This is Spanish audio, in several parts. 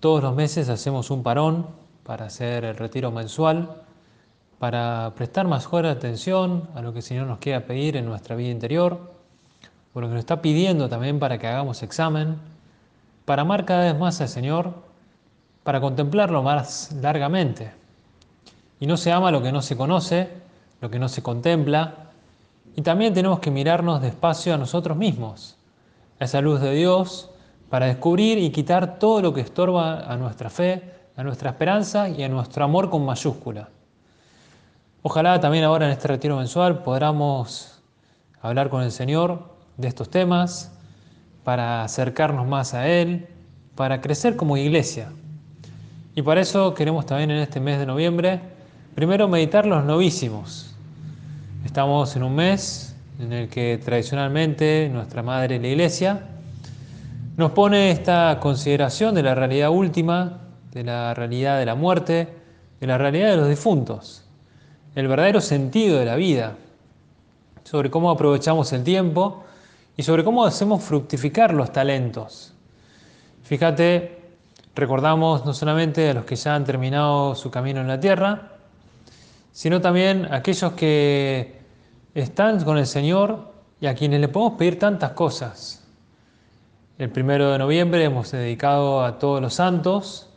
Todos los meses hacemos un parón para hacer el retiro mensual, para prestar mejor atención a lo que el Señor nos quiera pedir en nuestra vida interior, o lo que nos está pidiendo también para que hagamos examen, para amar cada vez más al Señor, para contemplarlo más largamente. Y no se ama lo que no se conoce, lo que no se contempla, y también tenemos que mirarnos despacio a nosotros mismos, a esa luz de Dios para descubrir y quitar todo lo que estorba a nuestra fe, a nuestra esperanza y a nuestro amor con mayúscula. Ojalá también ahora en este retiro mensual podamos hablar con el Señor de estos temas para acercarnos más a Él, para crecer como iglesia. Y para eso queremos también en este mes de noviembre, primero meditar los novísimos. Estamos en un mes en el que tradicionalmente nuestra Madre la Iglesia nos pone esta consideración de la realidad última, de la realidad de la muerte, de la realidad de los difuntos, el verdadero sentido de la vida, sobre cómo aprovechamos el tiempo y sobre cómo hacemos fructificar los talentos. Fíjate, recordamos no solamente a los que ya han terminado su camino en la tierra, sino también a aquellos que están con el Señor y a quienes le podemos pedir tantas cosas. El primero de noviembre hemos dedicado a todos los santos,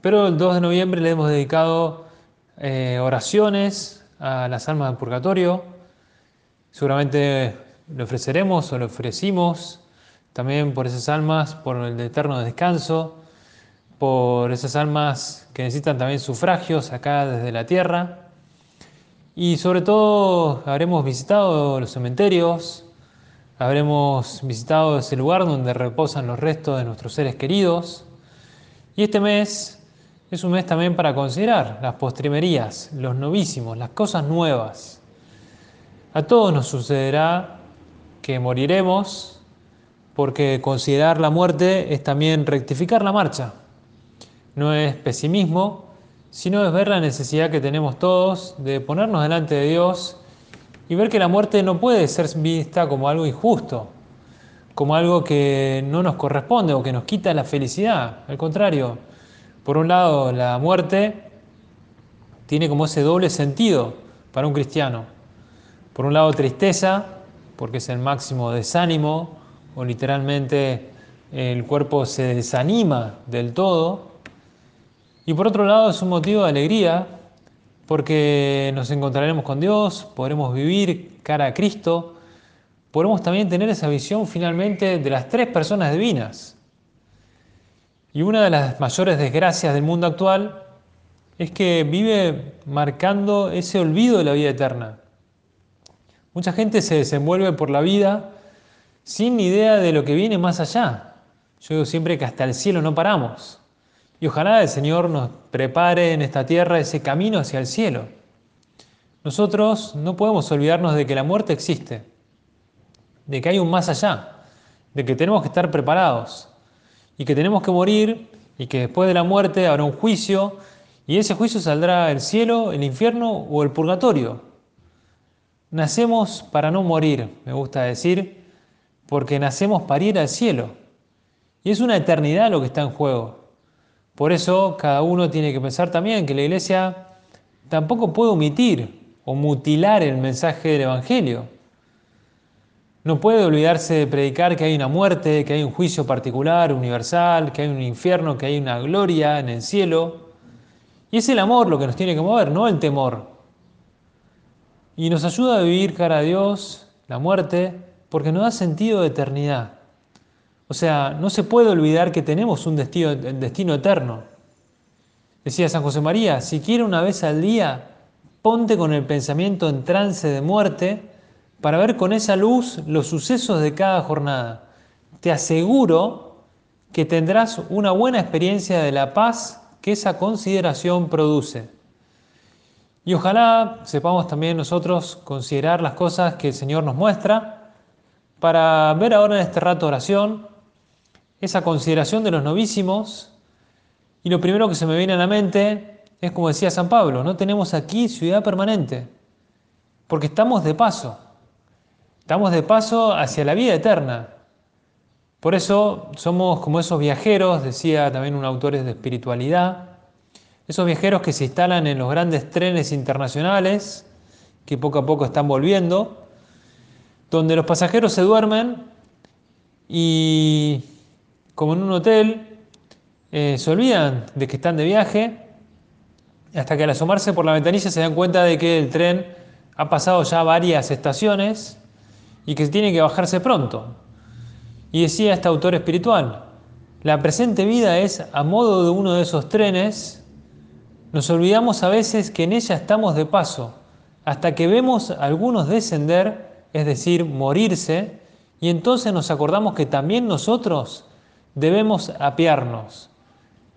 pero el 2 de noviembre le hemos dedicado eh, oraciones a las almas del purgatorio. Seguramente le ofreceremos o le ofrecimos también por esas almas, por el eterno descanso, por esas almas que necesitan también sufragios acá desde la tierra. Y sobre todo habremos visitado los cementerios, Habremos visitado ese lugar donde reposan los restos de nuestros seres queridos. Y este mes es un mes también para considerar las postrimerías, los novísimos, las cosas nuevas. A todos nos sucederá que moriremos porque considerar la muerte es también rectificar la marcha. No es pesimismo, sino es ver la necesidad que tenemos todos de ponernos delante de Dios y ver que la muerte no puede ser vista como algo injusto, como algo que no nos corresponde o que nos quita la felicidad. Al contrario, por un lado, la muerte tiene como ese doble sentido para un cristiano. Por un lado, tristeza, porque es el máximo desánimo, o literalmente el cuerpo se desanima del todo. Y por otro lado, es un motivo de alegría, porque nos encontraremos con Dios, podremos vivir cara a Cristo, podremos también tener esa visión finalmente de las tres personas divinas. Y una de las mayores desgracias del mundo actual es que vive marcando ese olvido de la vida eterna. Mucha gente se desenvuelve por la vida sin idea de lo que viene más allá. Yo digo siempre que hasta el cielo no paramos. Y ojalá el Señor nos prepare en esta tierra ese camino hacia el cielo. Nosotros no podemos olvidarnos de que la muerte existe, de que hay un más allá, de que tenemos que estar preparados y que tenemos que morir y que después de la muerte habrá un juicio y ese juicio saldrá el cielo, el infierno o el purgatorio. Nacemos para no morir, me gusta decir, porque nacemos para ir al cielo. Y es una eternidad lo que está en juego. Por eso cada uno tiene que pensar también que la iglesia tampoco puede omitir o mutilar el mensaje del Evangelio. No puede olvidarse de predicar que hay una muerte, que hay un juicio particular, universal, que hay un infierno, que hay una gloria en el cielo. Y es el amor lo que nos tiene que mover, no el temor. Y nos ayuda a vivir cara a Dios, la muerte, porque nos da sentido de eternidad. O sea, no se puede olvidar que tenemos un destino, eterno. Decía San José María, si quiere una vez al día, ponte con el pensamiento en trance de muerte para ver con esa luz los sucesos de cada jornada. Te aseguro que tendrás una buena experiencia de la paz que esa consideración produce. Y ojalá sepamos también nosotros considerar las cosas que el Señor nos muestra para ver ahora en este rato oración esa consideración de los novísimos. Y lo primero que se me viene a la mente es como decía San Pablo, no tenemos aquí ciudad permanente, porque estamos de paso, estamos de paso hacia la vida eterna. Por eso somos como esos viajeros, decía también un autor de espiritualidad, esos viajeros que se instalan en los grandes trenes internacionales, que poco a poco están volviendo, donde los pasajeros se duermen y, como en un hotel, eh, se olvidan de que están de viaje, hasta que al asomarse por la ventanilla se dan cuenta de que el tren ha pasado ya varias estaciones y que tiene que bajarse pronto. Y decía este autor espiritual, la presente vida es a modo de uno de esos trenes nos olvidamos a veces que en ella estamos de paso, hasta que vemos algunos descender, es decir, morirse, y entonces nos acordamos que también nosotros debemos apiarnos.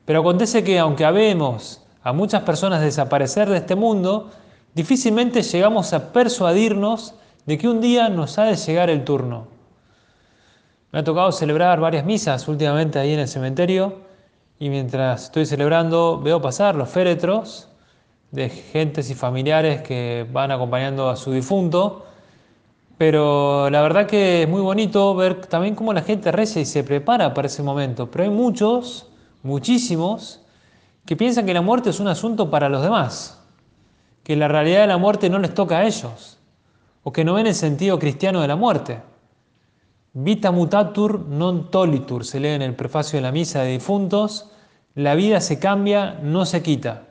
Pero acontece que aunque habemos a muchas personas desaparecer de este mundo, difícilmente llegamos a persuadirnos de que un día nos ha de llegar el turno. Me ha tocado celebrar varias misas últimamente ahí en el cementerio y mientras estoy celebrando veo pasar los féretros de gentes y familiares que van acompañando a su difunto, pero la verdad que es muy bonito ver también cómo la gente reza y se prepara para ese momento, pero hay muchos, muchísimos, que piensan que la muerte es un asunto para los demás, que la realidad de la muerte no les toca a ellos, o que no ven el sentido cristiano de la muerte. Vita mutatur non tolitur, se lee en el prefacio de la misa de difuntos, la vida se cambia, no se quita.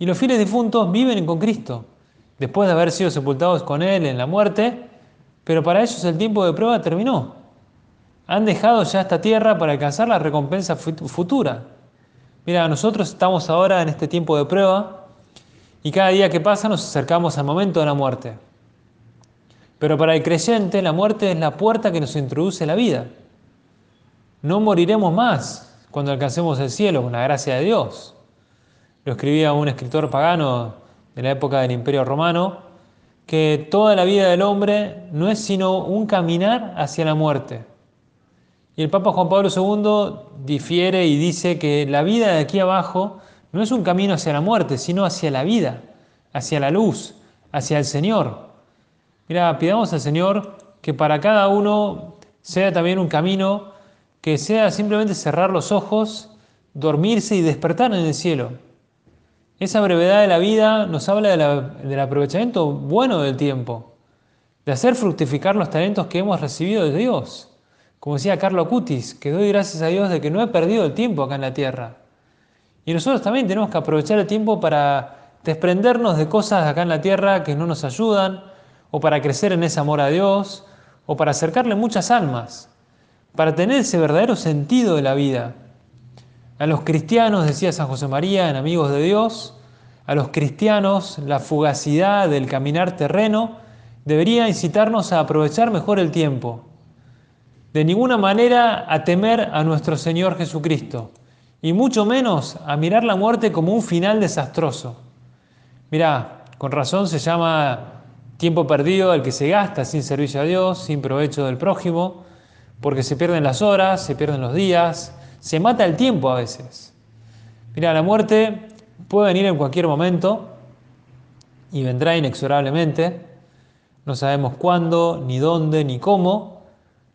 Y los fieles difuntos viven con Cristo, después de haber sido sepultados con Él en la muerte, pero para ellos el tiempo de prueba terminó. Han dejado ya esta tierra para alcanzar la recompensa futura. Mira, nosotros estamos ahora en este tiempo de prueba y cada día que pasa nos acercamos al momento de la muerte. Pero para el creyente la muerte es la puerta que nos introduce la vida. No moriremos más cuando alcancemos el cielo con la gracia de Dios. Lo escribía un escritor pagano de la época del Imperio Romano, que toda la vida del hombre no es sino un caminar hacia la muerte. Y el Papa Juan Pablo II difiere y dice que la vida de aquí abajo no es un camino hacia la muerte, sino hacia la vida, hacia la luz, hacia el Señor. Mira, pidamos al Señor que para cada uno sea también un camino que sea simplemente cerrar los ojos, dormirse y despertar en el cielo. Esa brevedad de la vida nos habla del aprovechamiento bueno del tiempo, de hacer fructificar los talentos que hemos recibido de Dios. Como decía Carlo Cutis, que doy gracias a Dios de que no he perdido el tiempo acá en la tierra. Y nosotros también tenemos que aprovechar el tiempo para desprendernos de cosas acá en la tierra que no nos ayudan, o para crecer en ese amor a Dios, o para acercarle muchas almas, para tener ese verdadero sentido de la vida. A los cristianos, decía San José María en Amigos de Dios, a los cristianos la fugacidad del caminar terreno debería incitarnos a aprovechar mejor el tiempo. De ninguna manera a temer a nuestro Señor Jesucristo, y mucho menos a mirar la muerte como un final desastroso. Mirá, con razón se llama Tiempo perdido el que se gasta sin servicio a Dios, sin provecho del prójimo, porque se pierden las horas, se pierden los días, se mata el tiempo a veces. Mira, la muerte puede venir en cualquier momento y vendrá inexorablemente. No sabemos cuándo, ni dónde, ni cómo.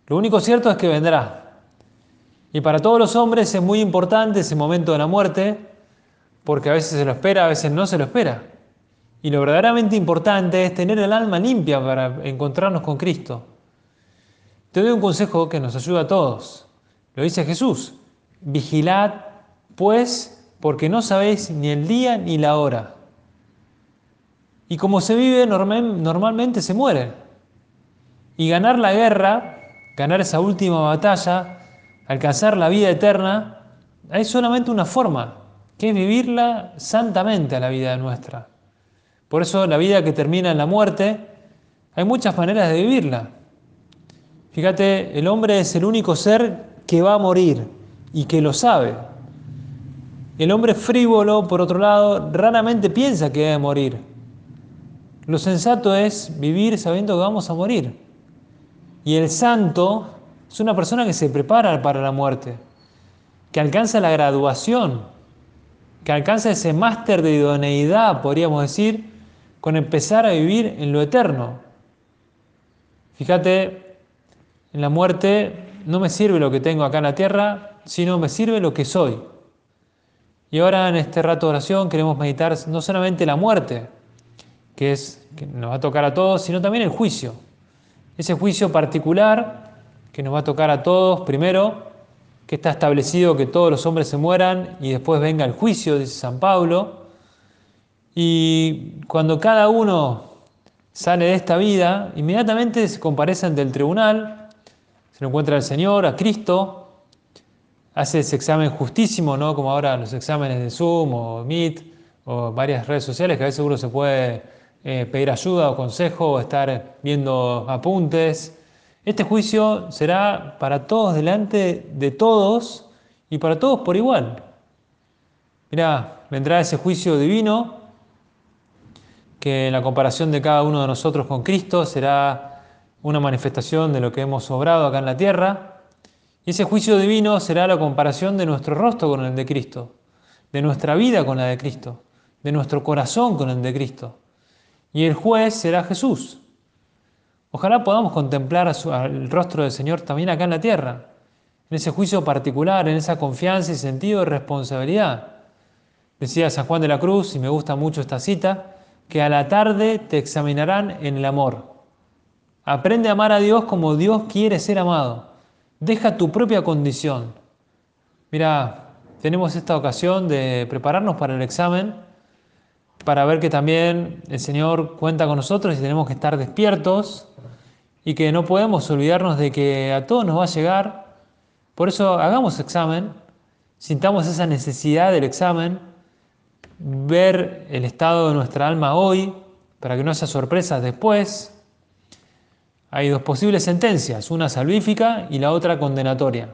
Lo único cierto es que vendrá. Y para todos los hombres es muy importante ese momento de la muerte, porque a veces se lo espera, a veces no se lo espera. Y lo verdaderamente importante es tener el alma limpia para encontrarnos con Cristo. Te doy un consejo que nos ayuda a todos. Lo dice Jesús. Vigilad, pues, porque no sabéis ni el día ni la hora. Y como se vive, normalmente se muere. Y ganar la guerra, ganar esa última batalla, alcanzar la vida eterna, hay solamente una forma, que es vivirla santamente a la vida nuestra. Por eso la vida que termina en la muerte, hay muchas maneras de vivirla. Fíjate, el hombre es el único ser que va a morir. Y que lo sabe. El hombre frívolo, por otro lado, raramente piensa que debe morir. Lo sensato es vivir sabiendo que vamos a morir. Y el santo es una persona que se prepara para la muerte, que alcanza la graduación, que alcanza ese máster de idoneidad, podríamos decir, con empezar a vivir en lo eterno. Fíjate, en la muerte no me sirve lo que tengo acá en la tierra, sino me sirve lo que soy. Y ahora en este rato de oración queremos meditar no solamente la muerte, que es que nos va a tocar a todos, sino también el juicio. Ese juicio particular que nos va a tocar a todos, primero, que está establecido que todos los hombres se mueran y después venga el juicio, dice San Pablo. Y cuando cada uno sale de esta vida, inmediatamente se comparece ante el tribunal, se lo encuentra al Señor, a Cristo, hace ese examen justísimo, ¿no? como ahora los exámenes de Zoom o Meet o varias redes sociales que a veces uno se puede eh, pedir ayuda o consejo o estar viendo apuntes. Este juicio será para todos delante de todos y para todos por igual. Mirá, vendrá ese juicio divino que en la comparación de cada uno de nosotros con Cristo será una manifestación de lo que hemos obrado acá en la tierra y ese juicio divino será la comparación de nuestro rostro con el de Cristo, de nuestra vida con la de Cristo, de nuestro corazón con el de Cristo. Y el juez será Jesús. Ojalá podamos contemplar el rostro del Señor también acá en la tierra, en ese juicio particular, en esa confianza y sentido de responsabilidad. Decía San Juan de la Cruz, y me gusta mucho esta cita, que a la tarde te examinarán en el amor. Aprende a amar a Dios como Dios quiere ser amado. Deja tu propia condición. Mira, tenemos esta ocasión de prepararnos para el examen, para ver que también el Señor cuenta con nosotros y tenemos que estar despiertos y que no podemos olvidarnos de que a todos nos va a llegar. Por eso hagamos examen, sintamos esa necesidad del examen, ver el estado de nuestra alma hoy, para que no haya sorpresas después hay dos posibles sentencias, una salvífica y la otra condenatoria.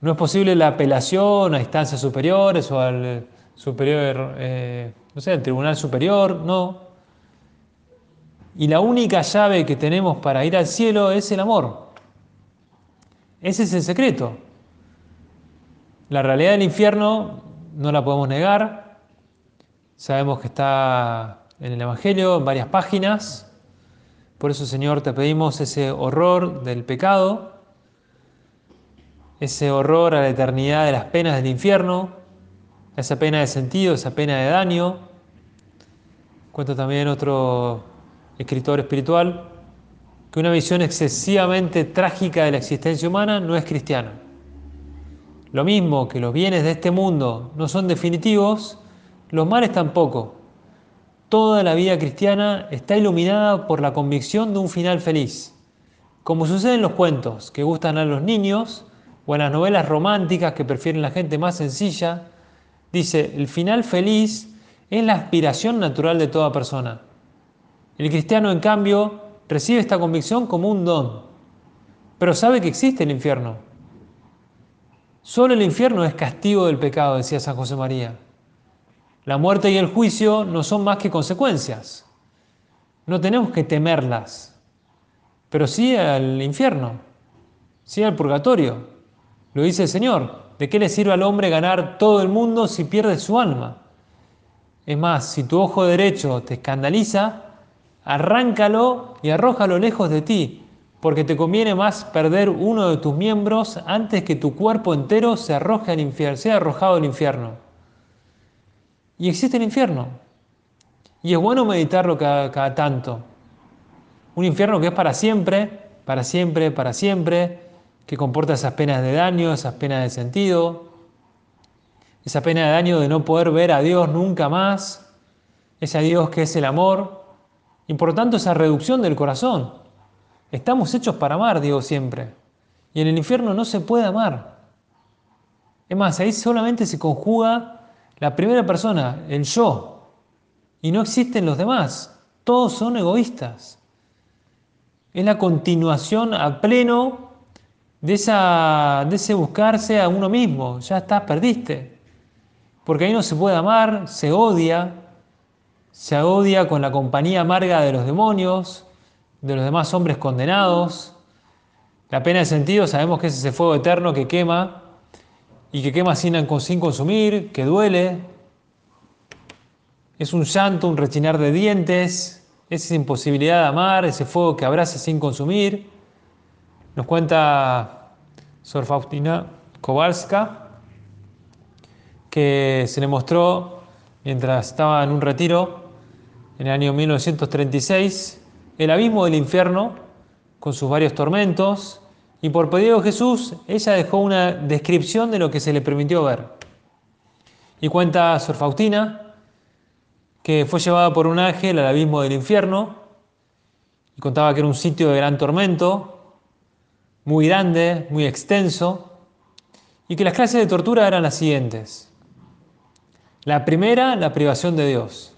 No es posible la apelación a instancias superiores o al superior, eh, no sé, al tribunal superior, no. Y la única llave que tenemos para ir al cielo es el amor. Ese es el secreto. La realidad del infierno no la podemos negar. Sabemos que está en el Evangelio, en varias páginas. Por eso, Señor, te pedimos ese horror del pecado, ese horror a la eternidad de las penas del infierno, esa pena de sentido, esa pena de daño. Cuenta también otro escritor espiritual que una visión excesivamente trágica de la existencia humana no es cristiana. Lo mismo que los bienes de este mundo no son definitivos, los males tampoco. Toda la vida cristiana está iluminada por la convicción de un final feliz. Como sucede en los cuentos que gustan a los niños o en las novelas románticas que prefieren la gente más sencilla, dice, el final feliz es la aspiración natural de toda persona. El cristiano, en cambio, recibe esta convicción como un don, pero sabe que existe el infierno. Solo el infierno es castigo del pecado, decía San José María. La muerte y el juicio no son más que consecuencias. No tenemos que temerlas, pero sí al infierno, sí al purgatorio. Lo dice el Señor. ¿De qué le sirve al hombre ganar todo el mundo si pierde su alma? Es más, si tu ojo derecho te escandaliza, arráncalo y arrójalo lejos de ti, porque te conviene más perder uno de tus miembros antes que tu cuerpo entero se arroje al infierno, sea arrojado al infierno. Y existe el infierno. Y es bueno meditarlo cada, tanto. Un infierno que es para siempre, para siempre, para siempre, que comporta esas penas de daño, esas penas de sentido, esa pena de daño de no poder ver a Dios nunca más, ese Dios que es el amor, y por tanto esa reducción del corazón. Estamos hechos para amar, digo siempre, y en el infierno no se puede amar. Es más, ahí solamente se conjuga la primera persona, el yo, y no existen los demás. Todos son egoístas. Es la continuación a pleno de, esa, de ese buscarse a uno mismo. Ya estás, perdiste. Porque ahí no se puede amar, se odia, se odia con la compañía amarga de los demonios, de los demás hombres condenados. La pena de sentido sabemos que es ese fuego eterno que quema y que quema sin, consumir, que duele. Es un llanto, un rechinar de dientes, es esa imposibilidad de amar, ese fuego que abraza sin consumir. Nos cuenta Sor Faustina Kowalska que se le mostró mientras estaba en un retiro en el año 1936 el abismo del infierno con sus varios tormentos y por pedido de Jesús ella dejó una descripción de lo que se le permitió ver. Y cuenta Sor Faustina que fue llevada por un ángel al abismo del infierno y contaba que era un sitio de gran tormento, muy grande, muy extenso, y que las clases de tortura eran las siguientes. La primera, la privación de Dios.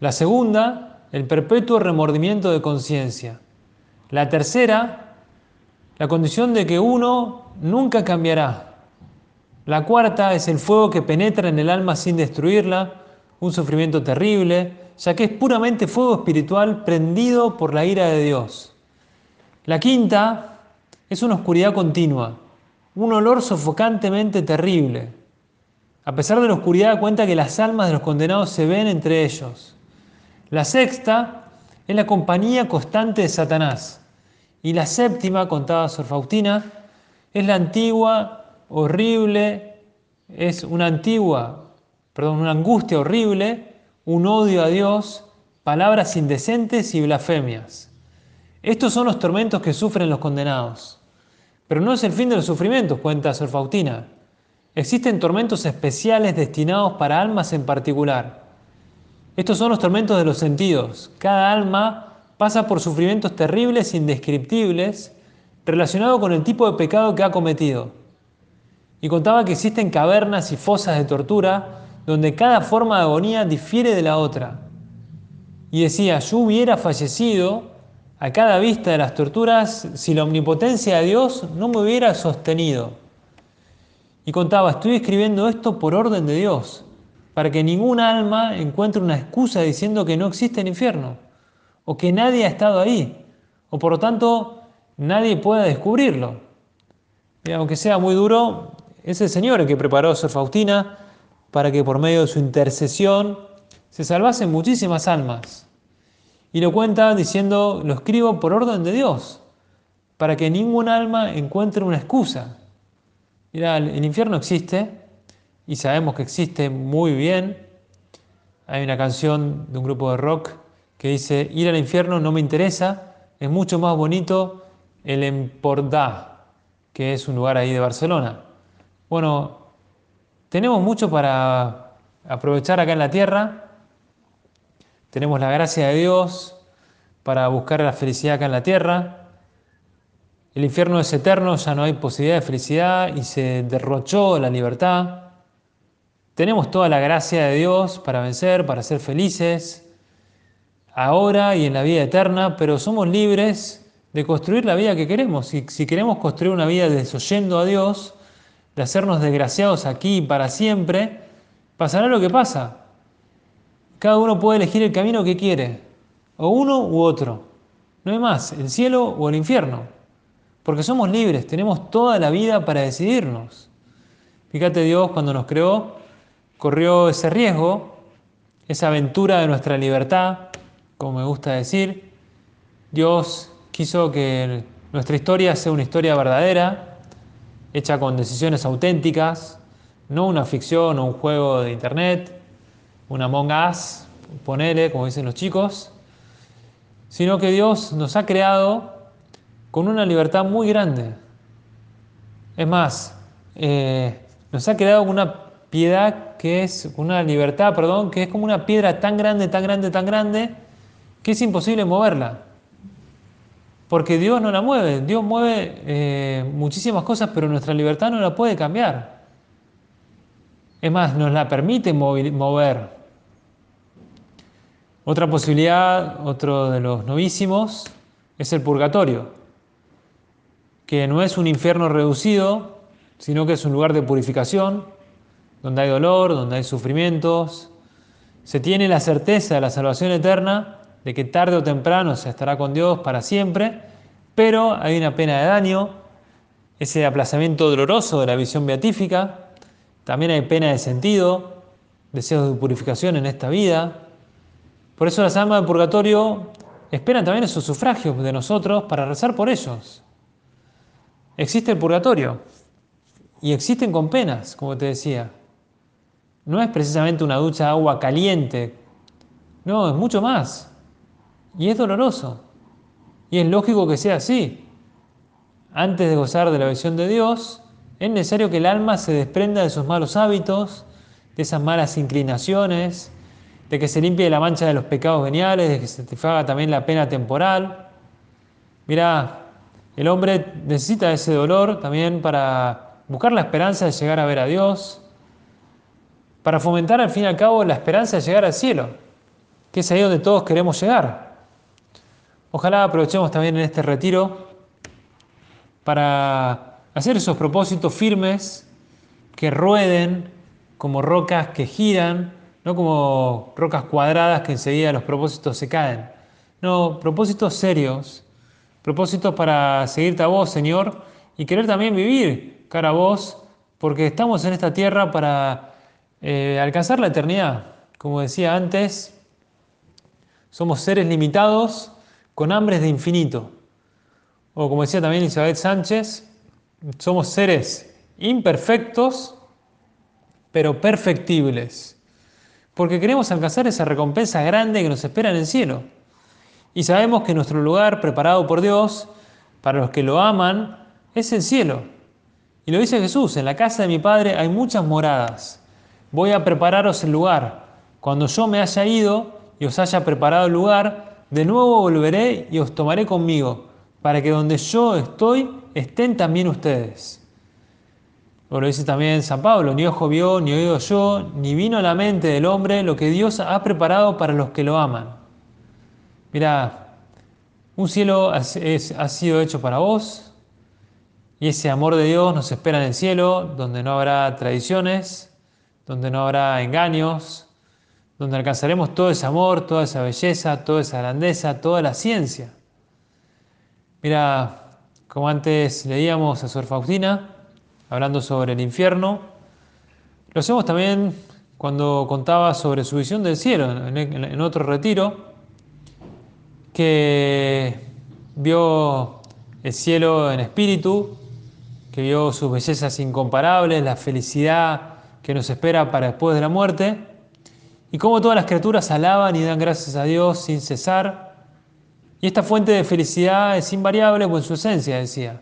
La segunda, el perpetuo remordimiento de conciencia. La tercera, la condición de que uno nunca cambiará. La cuarta es el fuego que penetra en el alma sin destruirla, un sufrimiento terrible, ya que es puramente fuego espiritual prendido por la ira de Dios. La quinta es una oscuridad continua, un olor sofocantemente terrible. A pesar de la oscuridad, cuenta que las almas de los condenados se ven entre ellos. La sexta es la compañía constante de Satanás. Y la séptima, contaba Sor Faustina, es la antigua, horrible, es una antigua, perdón, una angustia horrible, un odio a Dios, palabras indecentes y blasfemias. Estos son los tormentos que sufren los condenados. Pero no es el fin de los sufrimientos, cuenta Sor Faustina. Existen tormentos especiales destinados para almas en particular. Estos son los tormentos de los sentidos. Cada alma pasa por sufrimientos terribles indescriptibles relacionados con el tipo de pecado que ha cometido. Y contaba que existen cavernas y fosas de tortura donde cada forma de agonía difiere de la otra. Y decía, yo hubiera fallecido a cada vista de las torturas si la omnipotencia de Dios no me hubiera sostenido. Y contaba, estoy escribiendo esto por orden de Dios, para que ningún alma encuentre una excusa diciendo que no existe el infierno, o que nadie ha estado ahí, o por lo tanto nadie pueda descubrirlo. Y aunque sea muy duro, es el Señor el que preparó a Sor Faustina para que por medio de su intercesión se salvasen muchísimas almas. Y lo cuenta diciendo, lo escribo por orden de Dios, para que ningún alma encuentre una excusa. Mira, el infierno existe y sabemos que existe muy bien. Hay una canción de un grupo de rock que dice, ir al infierno no me interesa, es mucho más bonito el Empordà, que es un lugar ahí de Barcelona. Bueno, tenemos mucho para aprovechar acá en la tierra, tenemos la gracia de Dios para buscar la felicidad acá en la tierra. El infierno es eterno, ya no hay posibilidad de felicidad y se derrochó la libertad. Tenemos toda la gracia de Dios para vencer, para ser felices, ahora y en la vida eterna, pero somos libres de construir la vida que queremos. Y si queremos construir una vida desoyendo a Dios, de hacernos desgraciados aquí para siempre, pasará lo que pasa. Cada uno puede elegir el camino que quiere, o uno u otro. No hay más, el cielo o el infierno. Porque somos libres, tenemos toda la vida para decidirnos. Fíjate Dios cuando nos creó, corrió ese riesgo, esa aventura de nuestra libertad, como me gusta decir. Dios quiso que nuestra historia sea una historia verdadera, hecha con decisiones auténticas, no una ficción o un juego de internet, una Among Us, ponele, como dicen los chicos, sino que Dios nos ha creado con una libertad muy grande. Es más, eh, nos ha creado con una piedad que es, una libertad, perdón, que es como una piedra tan grande, tan grande, tan grande, que es imposible moverla. Porque Dios no la mueve, Dios mueve eh, muchísimas cosas, pero nuestra libertad no la puede cambiar. Es más, nos la permite mover. Otra posibilidad, otro de los novísimos, es el purgatorio. que no es un infierno reducido, sino que es un lugar de purificación, donde hay dolor, donde hay sufrimientos. Se tiene la certeza de la salvación eterna, de que tarde o temprano se estará con Dios para siempre, pero hay una pena de daño, ese aplazamiento doloroso de la visión beatífica, también hay pena de sentido, deseos de purificación en esta vida. Por eso las almas del purgatorio esperan también esos sufragios de nosotros para rezar por ellos. Existe el purgatorio y existen con penas, como te decía. No es precisamente una ducha de agua caliente, no, es mucho más. Y es doloroso. Y es lógico que sea así. Antes de gozar de la visión de Dios, es necesario que el alma se desprenda de sus malos hábitos, de esas malas inclinaciones, de que se limpie la mancha de los pecados veniales, de que se satisfaga también la pena temporal. Mira, el hombre necesita ese dolor también para buscar la esperanza de llegar a ver a Dios, para fomentar al fin y al cabo la esperanza de llegar al cielo, que es ahí donde todos queremos llegar. Ojalá aprovechemos también en este retiro para hacer esos propósitos firmes que rueden como rocas que giran, no como rocas cuadradas que enseguida los propósitos se caen. No, propósitos serios, propósitos para seguirte a vos, Señor, y querer también vivir cara a vos, porque estamos en esta tierra para eh, alcanzar la eternidad. Como decía antes, somos seres limitados con hambres de infinito. O como decía también Isabel Sánchez, somos seres imperfectos, pero perfectibles. Porque queremos alcanzar esa recompensa grande que nos espera en el cielo. Y sabemos que nuestro lugar preparado por Dios, para los que lo aman, es el cielo. Y lo dice Jesús, en la casa de mi Padre hay muchas moradas. Voy a prepararos el lugar. Cuando yo me haya ido y os haya preparado el lugar, de nuevo volveré y os tomaré conmigo, para que donde yo estoy, estén también ustedes. Lo dice también San Pablo, ni ojo vio, ni oído yo, ni vino a la mente del hombre lo que Dios ha preparado para los que lo aman. Mira, un cielo ha sido hecho para vos y ese amor de Dios nos espera en el cielo, donde no habrá tradiciones, donde no habrá engaños, donde alcanzaremos todo ese amor, toda esa belleza, toda esa grandeza, toda la ciencia. Mira, como antes leíamos a Sor Faustina, hablando sobre el infierno, lo hacemos también cuando contaba sobre su visión del cielo en, otro retiro, que vio el cielo en espíritu, que vio sus bellezas incomparables, la felicidad que nos espera para después de la muerte, y cómo todas las criaturas alaban y dan gracias a Dios sin cesar, y esta fuente de felicidad es invariable por su esencia, decía,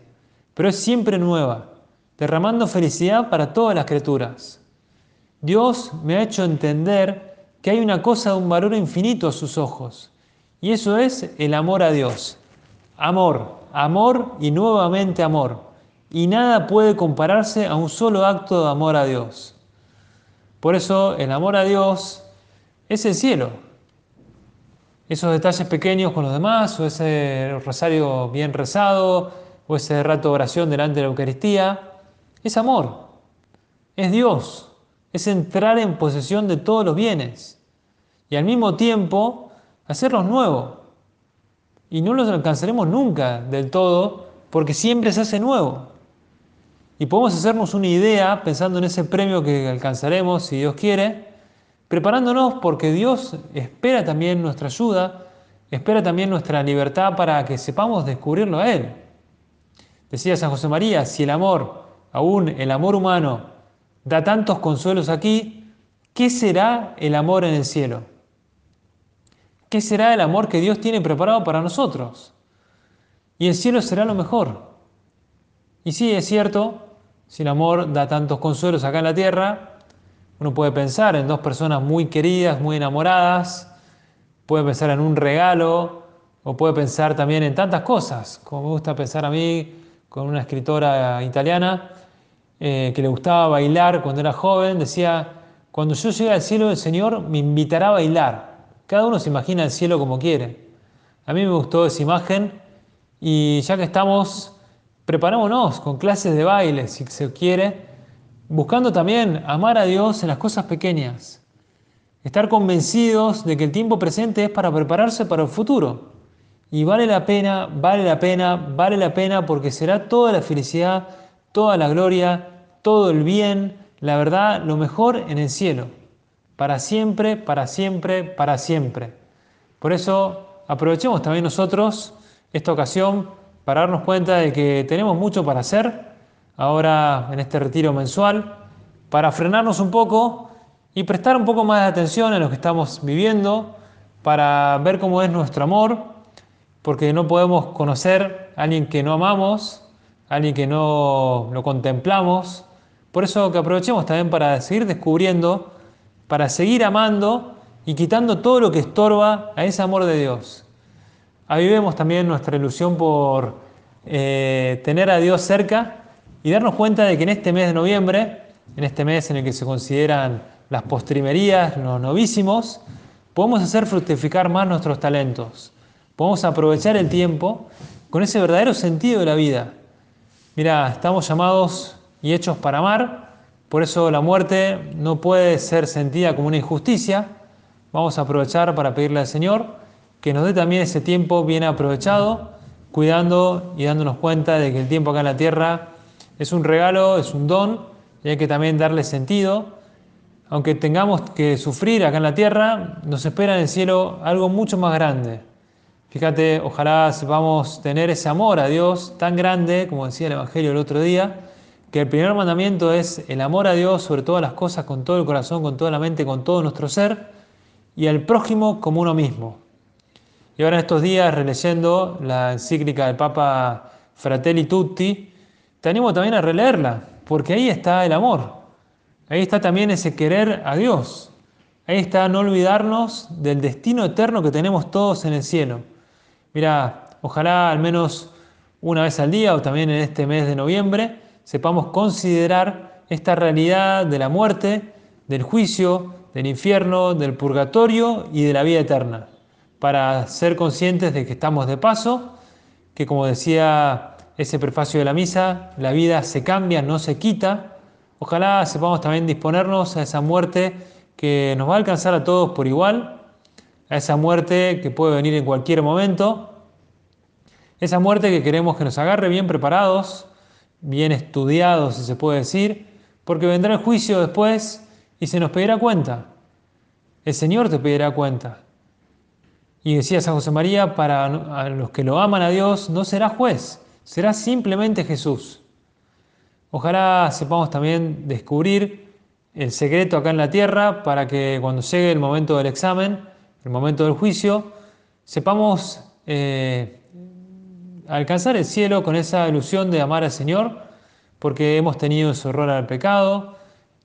pero es siempre nueva, derramando felicidad para todas las criaturas. Dios me ha hecho entender que hay una cosa de un valor infinito a sus ojos, y eso es el amor a Dios. Amor, amor y nuevamente amor. Y nada puede compararse a un solo acto de amor a Dios. Por eso el amor a Dios es el cielo, esos detalles pequeños con los demás, o ese rosario bien rezado, o ese rato de oración delante de la Eucaristía, es amor, es Dios, es entrar en posesión de todos los bienes y al mismo tiempo hacerlos nuevos. Y no los alcanzaremos nunca del todo porque siempre se hace nuevo. Y podemos hacernos una idea pensando en ese premio que alcanzaremos si Dios quiere, preparándonos porque Dios espera también nuestra ayuda, espera también nuestra libertad para que sepamos descubrirlo a Él. Decía San José María, si el amor, aún el amor humano, da tantos consuelos aquí, ¿qué será el amor en el cielo? ¿Qué será el amor que Dios tiene preparado para nosotros? Y el cielo será lo mejor. Y sí, es cierto, si el amor da tantos consuelos acá en la tierra, uno puede pensar en dos personas muy queridas, muy enamoradas, puede pensar en un regalo o puede pensar también en tantas cosas, como me gusta pensar a mí con una escritora italiana eh, que le gustaba bailar cuando era joven, decía, cuando yo llegue al cielo el Señor me invitará a bailar. Cada uno se imagina el cielo como quiere. A mí me gustó esa imagen y ya que estamos Preparémonos con clases de baile, si se quiere, buscando también amar a Dios en las cosas pequeñas. Estar convencidos de que el tiempo presente es para prepararse para el futuro. Y vale la pena, vale la pena, vale la pena porque será toda la felicidad, toda la gloria, todo el bien, la verdad, lo mejor en el cielo. Para siempre, para siempre, para siempre. Por eso aprovechemos también nosotros esta ocasión para darnos cuenta de que tenemos mucho para hacer ahora en este retiro mensual, para frenarnos un poco y prestar un poco más de atención a lo que estamos viviendo, para ver cómo es nuestro amor, porque no podemos conocer a alguien que no amamos, a alguien que no lo contemplamos. Por eso que aprovechemos también para seguir descubriendo, para seguir amando y quitando todo lo que estorba a ese amor de Dios. Avivemos también nuestra ilusión por eh, tener a Dios cerca y darnos cuenta de que en este mes de noviembre, en este mes en el que se consideran las postrimerías, los novísimos, podemos hacer fructificar más nuestros talentos. Podemos aprovechar el tiempo con ese verdadero sentido de la vida. Mira, estamos llamados y hechos para amar, por eso la muerte no puede ser sentida como una injusticia. Vamos a aprovechar para pedirle al Señor que nos dé también ese tiempo bien aprovechado, cuidando y dándonos cuenta de que el tiempo acá en la tierra es un regalo, es un don, y hay que también darle sentido. Aunque tengamos que sufrir acá en la tierra, nos espera en el cielo algo mucho más grande. Fíjate, ojalá sepamos tener ese amor a Dios tan grande, como decía el Evangelio el otro día, que el primer mandamiento es el amor a Dios sobre todas las cosas, con todo el corazón, con toda la mente, con todo nuestro ser, y al prójimo como uno mismo. Y ahora en estos días, releyendo la encíclica del Papa Fratelli Tutti, te animo también a releerla, porque ahí está el amor, ahí está también ese querer a Dios, ahí está no olvidarnos del destino eterno que tenemos todos en el cielo. Mira, ojalá al menos una vez al día o también en este mes de noviembre sepamos considerar esta realidad de la muerte, del juicio, del infierno, del purgatorio y de la vida eterna para ser conscientes de que estamos de paso, que como decía ese prefacio de la misa, la vida se cambia, no se quita. Ojalá sepamos también disponernos a esa muerte que nos va a alcanzar a todos por igual, a esa muerte que puede venir en cualquier momento, esa muerte que queremos que nos agarre bien preparados, bien estudiados, si se puede decir, porque vendrá el juicio después y se nos pedirá cuenta. El Señor te pedirá cuenta. Y decía San José María, para los que lo aman a Dios, no será juez, será simplemente Jesús. Ojalá sepamos también descubrir el secreto acá en la tierra para que cuando llegue el momento del examen, el momento del juicio, sepamos eh, alcanzar el cielo con esa ilusión de amar al Señor, porque hemos tenido ese horror al pecado,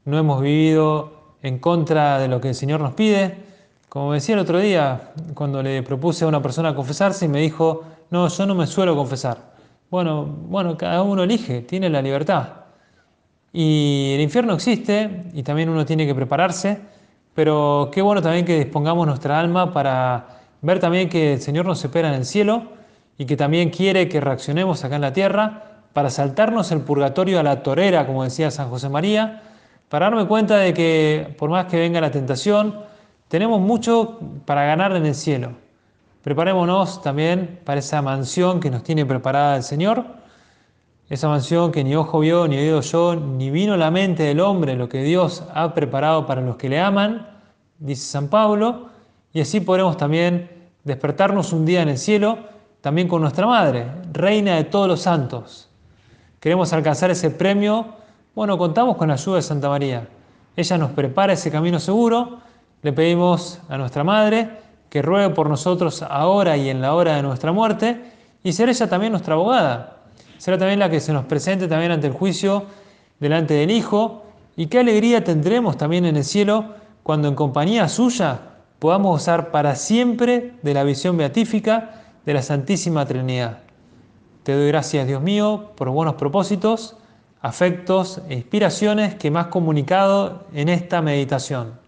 no hemos vivido en contra de lo que el Señor nos pide, como decía el otro día, cuando le propuse a una persona confesarse y me dijo, no, yo no me suelo confesar. Bueno, bueno, cada uno elige, tiene la libertad. Y el infierno existe y también uno tiene que prepararse, pero qué bueno también que dispongamos nuestra alma para ver también que el Señor nos espera en el cielo y que también quiere que reaccionemos acá en la tierra para saltarnos el purgatorio a la torera, como decía San José María, para darme cuenta de que por más que venga la tentación, tenemos mucho para ganar en el cielo. Preparémonos también para esa mansión que nos tiene preparada el Señor, esa mansión que ni ojo vio, ni oído yo, ni vino a la mente del hombre lo que Dios ha preparado para los que le aman, dice San Pablo, y así podremos también despertarnos un día en el cielo, también con nuestra Madre, Reina de todos los santos. Queremos alcanzar ese premio, bueno, contamos con la ayuda de Santa María. Ella nos prepara ese camino seguro le pedimos a nuestra Madre que ruegue por nosotros ahora y en la hora de nuestra muerte y será ella también nuestra abogada. Será también la que se nos presente también ante el juicio delante del Hijo y qué alegría tendremos también en el cielo cuando en compañía suya podamos gozar para siempre de la visión beatífica de la Santísima Trinidad. Te doy gracias, Dios mío, por buenos propósitos, afectos e inspiraciones que me has comunicado en esta meditación.